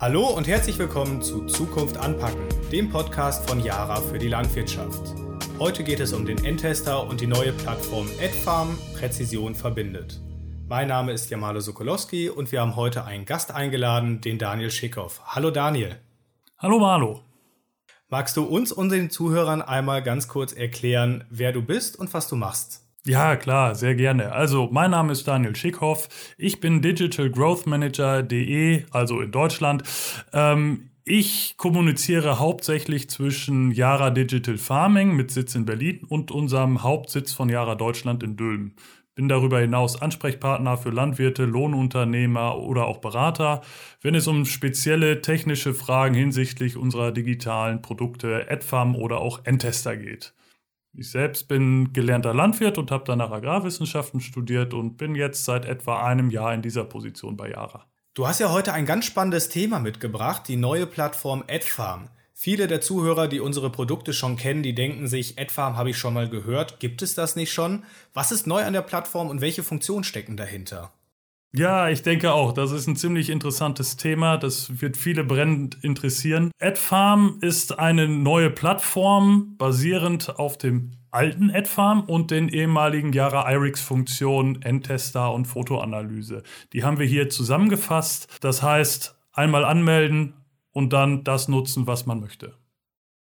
Hallo und herzlich willkommen zu Zukunft anpacken, dem Podcast von Yara für die Landwirtschaft. Heute geht es um den Endtester und die neue Plattform AdFarm Präzision verbindet. Mein Name ist Jamalo Sokolowski und wir haben heute einen Gast eingeladen, den Daniel Schickhoff. Hallo Daniel. Hallo Malo. Magst du uns und den Zuhörern einmal ganz kurz erklären, wer du bist und was du machst? Ja, klar, sehr gerne. Also, mein Name ist Daniel Schickhoff. Ich bin Digital Growth Manager.de, also in Deutschland. Ähm, ich kommuniziere hauptsächlich zwischen Yara Digital Farming mit Sitz in Berlin und unserem Hauptsitz von Yara Deutschland in Dülmen. Bin darüber hinaus Ansprechpartner für Landwirte, Lohnunternehmer oder auch Berater, wenn es um spezielle technische Fragen hinsichtlich unserer digitalen Produkte, AdFarm oder auch Endtester geht. Ich selbst bin gelernter Landwirt und habe danach Agrarwissenschaften studiert und bin jetzt seit etwa einem Jahr in dieser Position bei Yara. Du hast ja heute ein ganz spannendes Thema mitgebracht, die neue Plattform AdFarm. Viele der Zuhörer, die unsere Produkte schon kennen, die denken sich, AdFarm habe ich schon mal gehört. Gibt es das nicht schon? Was ist neu an der Plattform und welche Funktionen stecken dahinter? Ja, ich denke auch. Das ist ein ziemlich interessantes Thema. Das wird viele brennend interessieren. AdFarm ist eine neue Plattform basierend auf dem alten AdFarm und den ehemaligen Jara IRIX-Funktionen Endtester und Fotoanalyse. Die haben wir hier zusammengefasst. Das heißt, einmal anmelden und dann das nutzen, was man möchte.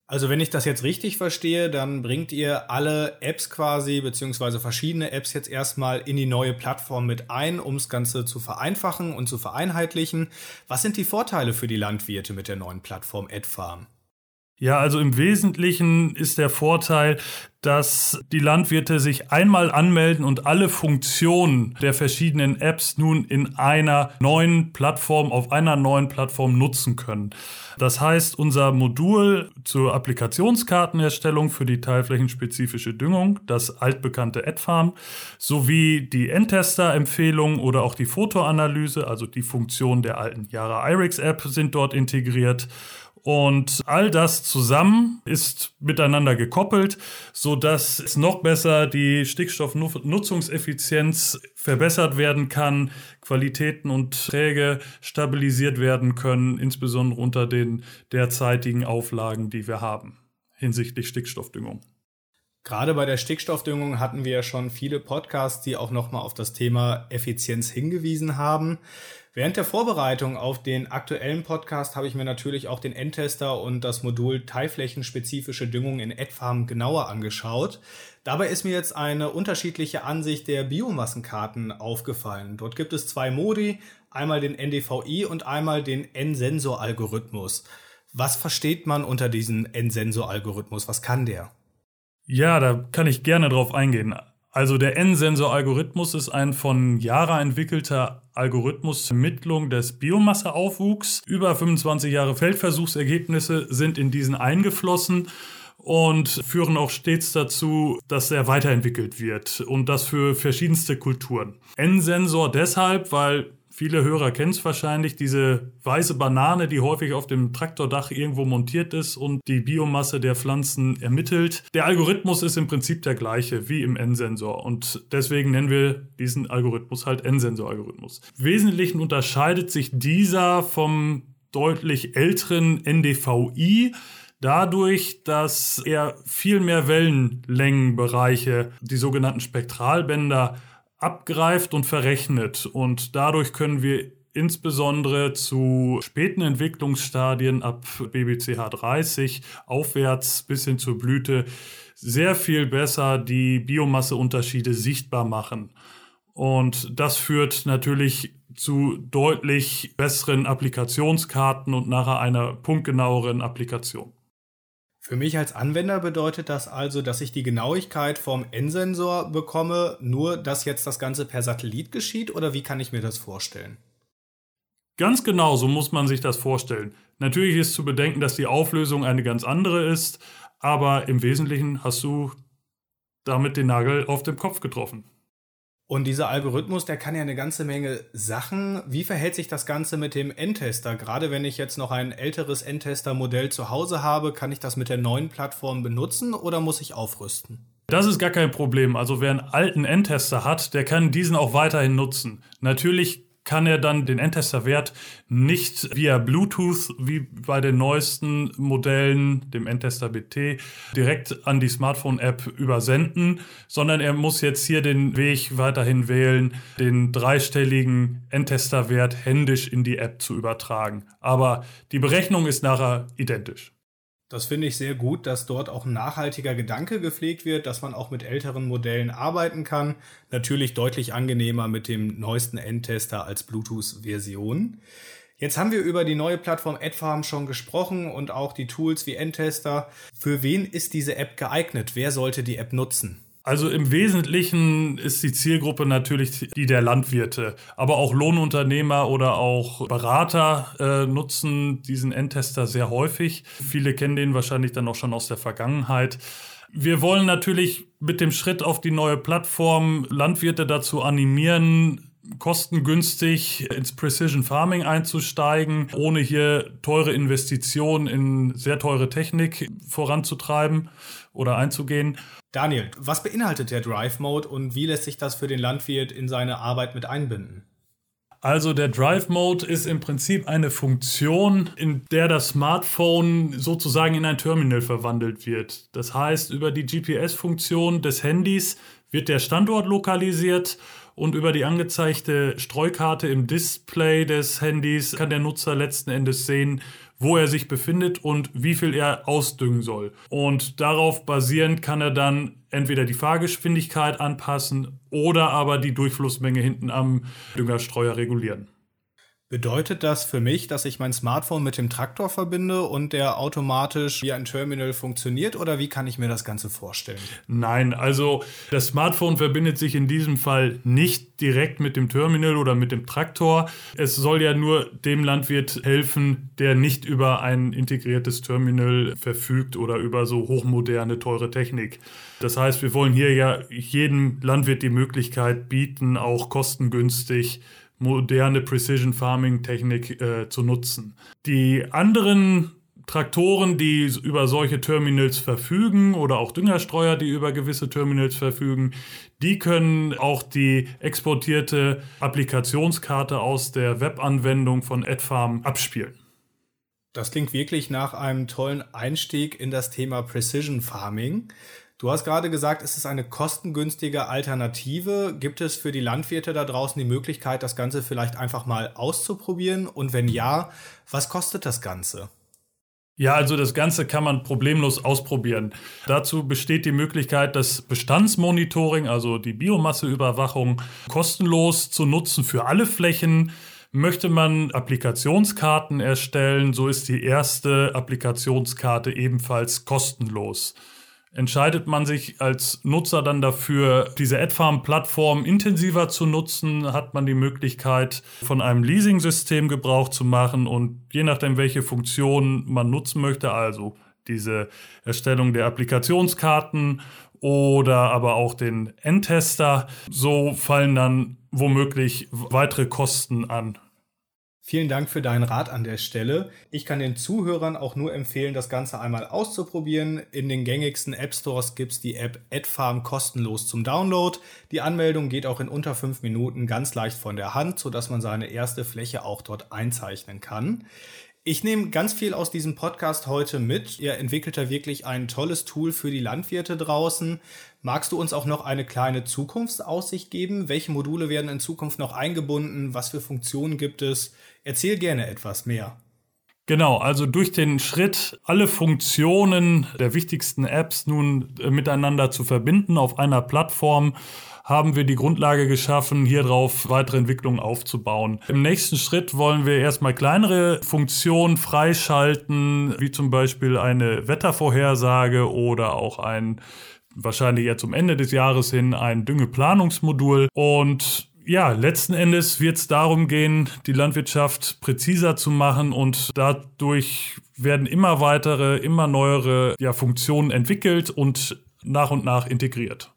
Also wenn ich das jetzt richtig verstehe, dann bringt ihr alle Apps quasi, beziehungsweise verschiedene Apps jetzt erstmal in die neue Plattform mit ein, um das Ganze zu vereinfachen und zu vereinheitlichen. Was sind die Vorteile für die Landwirte mit der neuen Plattform AdFarm? Ja, also im Wesentlichen ist der Vorteil, dass die Landwirte sich einmal anmelden und alle Funktionen der verschiedenen Apps nun in einer neuen Plattform, auf einer neuen Plattform nutzen können. Das heißt, unser Modul zur Applikationskartenerstellung für die teilflächenspezifische Düngung, das altbekannte AdFarm, sowie die Endtester-Empfehlung oder auch die Fotoanalyse, also die Funktion der alten Jara IRIX App sind dort integriert. Und all das zusammen ist miteinander gekoppelt, so dass es noch besser die Stickstoffnutzungseffizienz verbessert werden kann, Qualitäten und Träge stabilisiert werden können, insbesondere unter den derzeitigen Auflagen, die wir haben hinsichtlich Stickstoffdüngung. Gerade bei der Stickstoffdüngung hatten wir ja schon viele Podcasts, die auch nochmal auf das Thema Effizienz hingewiesen haben. Während der Vorbereitung auf den aktuellen Podcast habe ich mir natürlich auch den Endtester und das Modul teilflächenspezifische Düngung in AdFarm genauer angeschaut. Dabei ist mir jetzt eine unterschiedliche Ansicht der Biomassenkarten aufgefallen. Dort gibt es zwei Modi, einmal den NDVI und einmal den N-Sensor-Algorithmus. Was versteht man unter diesem N-Sensor-Algorithmus? Was kann der? Ja, da kann ich gerne drauf eingehen. Also der N-Sensor-Algorithmus ist ein von Jara entwickelter Algorithmus zur Ermittlung des Biomasseaufwuchs. Über 25 Jahre Feldversuchsergebnisse sind in diesen eingeflossen und führen auch stets dazu, dass er weiterentwickelt wird und das für verschiedenste Kulturen. N-Sensor deshalb, weil Viele Hörer kennen es wahrscheinlich, diese weiße Banane, die häufig auf dem Traktordach irgendwo montiert ist und die Biomasse der Pflanzen ermittelt. Der Algorithmus ist im Prinzip der gleiche wie im N-Sensor und deswegen nennen wir diesen Algorithmus halt N-Sensor-Algorithmus. Wesentlichen unterscheidet sich dieser vom deutlich älteren NDVI dadurch, dass er viel mehr Wellenlängenbereiche, die sogenannten Spektralbänder, abgreift und verrechnet. Und dadurch können wir insbesondere zu späten Entwicklungsstadien ab BBCH 30 aufwärts bis hin zur Blüte sehr viel besser die Biomasseunterschiede sichtbar machen. Und das führt natürlich zu deutlich besseren Applikationskarten und nachher einer punktgenaueren Applikation. Für mich als Anwender bedeutet das also, dass ich die Genauigkeit vom N-Sensor bekomme, nur dass jetzt das Ganze per Satellit geschieht oder wie kann ich mir das vorstellen? Ganz genau, so muss man sich das vorstellen. Natürlich ist zu bedenken, dass die Auflösung eine ganz andere ist, aber im Wesentlichen hast du damit den Nagel auf den Kopf getroffen. Und dieser Algorithmus, der kann ja eine ganze Menge Sachen. Wie verhält sich das Ganze mit dem Endtester? Gerade wenn ich jetzt noch ein älteres Endtester-Modell zu Hause habe, kann ich das mit der neuen Plattform benutzen oder muss ich aufrüsten? Das ist gar kein Problem. Also wer einen alten Endtester hat, der kann diesen auch weiterhin nutzen. Natürlich kann er dann den Endtester-Wert nicht via Bluetooth wie bei den neuesten Modellen, dem Endtester BT, direkt an die Smartphone-App übersenden, sondern er muss jetzt hier den Weg weiterhin wählen, den dreistelligen Endtester-Wert händisch in die App zu übertragen. Aber die Berechnung ist nachher identisch. Das finde ich sehr gut, dass dort auch ein nachhaltiger Gedanke gepflegt wird, dass man auch mit älteren Modellen arbeiten kann. Natürlich deutlich angenehmer mit dem neuesten Endtester als Bluetooth-Version. Jetzt haben wir über die neue Plattform AdFarm schon gesprochen und auch die Tools wie Endtester. Für wen ist diese App geeignet? Wer sollte die App nutzen? Also im Wesentlichen ist die Zielgruppe natürlich die der Landwirte, aber auch Lohnunternehmer oder auch Berater äh, nutzen diesen Endtester sehr häufig. Viele kennen den wahrscheinlich dann auch schon aus der Vergangenheit. Wir wollen natürlich mit dem Schritt auf die neue Plattform Landwirte dazu animieren, kostengünstig ins Precision Farming einzusteigen, ohne hier teure Investitionen in sehr teure Technik voranzutreiben oder einzugehen. Daniel, was beinhaltet der Drive Mode und wie lässt sich das für den Landwirt in seine Arbeit mit einbinden? Also der Drive Mode ist im Prinzip eine Funktion, in der das Smartphone sozusagen in ein Terminal verwandelt wird. Das heißt, über die GPS-Funktion des Handys wird der Standort lokalisiert und über die angezeigte Streukarte im Display des Handys kann der Nutzer letzten Endes sehen, wo er sich befindet und wie viel er ausdüngen soll. Und darauf basierend kann er dann entweder die Fahrgeschwindigkeit anpassen oder aber die Durchflussmenge hinten am Düngerstreuer regulieren. Bedeutet das für mich, dass ich mein Smartphone mit dem Traktor verbinde und der automatisch wie ein Terminal funktioniert oder wie kann ich mir das Ganze vorstellen? Nein, also das Smartphone verbindet sich in diesem Fall nicht direkt mit dem Terminal oder mit dem Traktor. Es soll ja nur dem Landwirt helfen, der nicht über ein integriertes Terminal verfügt oder über so hochmoderne, teure Technik. Das heißt, wir wollen hier ja jedem Landwirt die Möglichkeit bieten, auch kostengünstig moderne Precision Farming Technik äh, zu nutzen. Die anderen Traktoren, die über solche Terminals verfügen oder auch Düngerstreuer, die über gewisse Terminals verfügen, die können auch die exportierte Applikationskarte aus der Webanwendung von AdFarm abspielen. Das klingt wirklich nach einem tollen Einstieg in das Thema Precision Farming. Du hast gerade gesagt, es ist eine kostengünstige Alternative. Gibt es für die Landwirte da draußen die Möglichkeit, das Ganze vielleicht einfach mal auszuprobieren? Und wenn ja, was kostet das Ganze? Ja, also das Ganze kann man problemlos ausprobieren. Dazu besteht die Möglichkeit, das Bestandsmonitoring, also die Biomasseüberwachung, kostenlos zu nutzen für alle Flächen. Möchte man Applikationskarten erstellen, so ist die erste Applikationskarte ebenfalls kostenlos. Entscheidet man sich als Nutzer dann dafür, diese AdFarm-Plattform intensiver zu nutzen, hat man die Möglichkeit, von einem Leasing-System Gebrauch zu machen und je nachdem, welche Funktion man nutzen möchte, also diese Erstellung der Applikationskarten oder aber auch den Endtester, so fallen dann womöglich weitere Kosten an. Vielen Dank für deinen Rat an der Stelle. Ich kann den Zuhörern auch nur empfehlen, das Ganze einmal auszuprobieren. In den gängigsten App Stores gibt es die App AdFarm kostenlos zum Download. Die Anmeldung geht auch in unter fünf Minuten ganz leicht von der Hand, sodass man seine erste Fläche auch dort einzeichnen kann. Ich nehme ganz viel aus diesem Podcast heute mit. Ihr entwickelt da wirklich ein tolles Tool für die Landwirte draußen. Magst du uns auch noch eine kleine Zukunftsaussicht geben? Welche Module werden in Zukunft noch eingebunden? Was für Funktionen gibt es? Erzähl gerne etwas mehr. Genau, also durch den Schritt, alle Funktionen der wichtigsten Apps nun äh, miteinander zu verbinden auf einer Plattform, haben wir die Grundlage geschaffen, hier drauf weitere Entwicklungen aufzubauen. Im nächsten Schritt wollen wir erstmal kleinere Funktionen freischalten, wie zum Beispiel eine Wettervorhersage oder auch ein wahrscheinlich eher zum Ende des Jahres hin ein Düngeplanungsmodul und ja, letzten Endes wird es darum gehen, die Landwirtschaft präziser zu machen und dadurch werden immer weitere, immer neuere ja, Funktionen entwickelt und nach und nach integriert.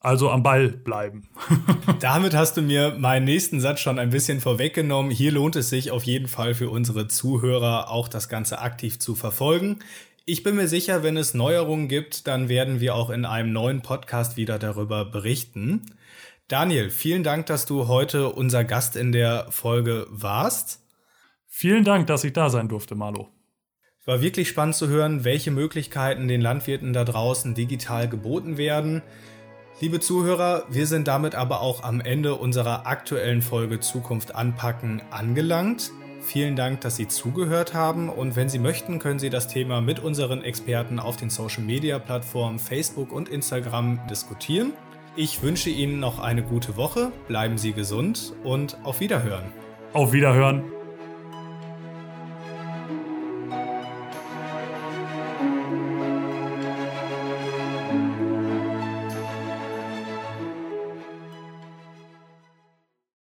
Also am Ball bleiben. Damit hast du mir meinen nächsten Satz schon ein bisschen vorweggenommen. Hier lohnt es sich auf jeden Fall für unsere Zuhörer auch das Ganze aktiv zu verfolgen. Ich bin mir sicher, wenn es Neuerungen gibt, dann werden wir auch in einem neuen Podcast wieder darüber berichten. Daniel, vielen Dank, dass du heute unser Gast in der Folge warst. Vielen Dank, dass ich da sein durfte, Marlo. War wirklich spannend zu hören, welche Möglichkeiten den Landwirten da draußen digital geboten werden. Liebe Zuhörer, wir sind damit aber auch am Ende unserer aktuellen Folge Zukunft anpacken angelangt. Vielen Dank, dass Sie zugehört haben und wenn Sie möchten, können Sie das Thema mit unseren Experten auf den Social-Media-Plattformen Facebook und Instagram diskutieren. Ich wünsche Ihnen noch eine gute Woche, bleiben Sie gesund und auf Wiederhören. Auf Wiederhören.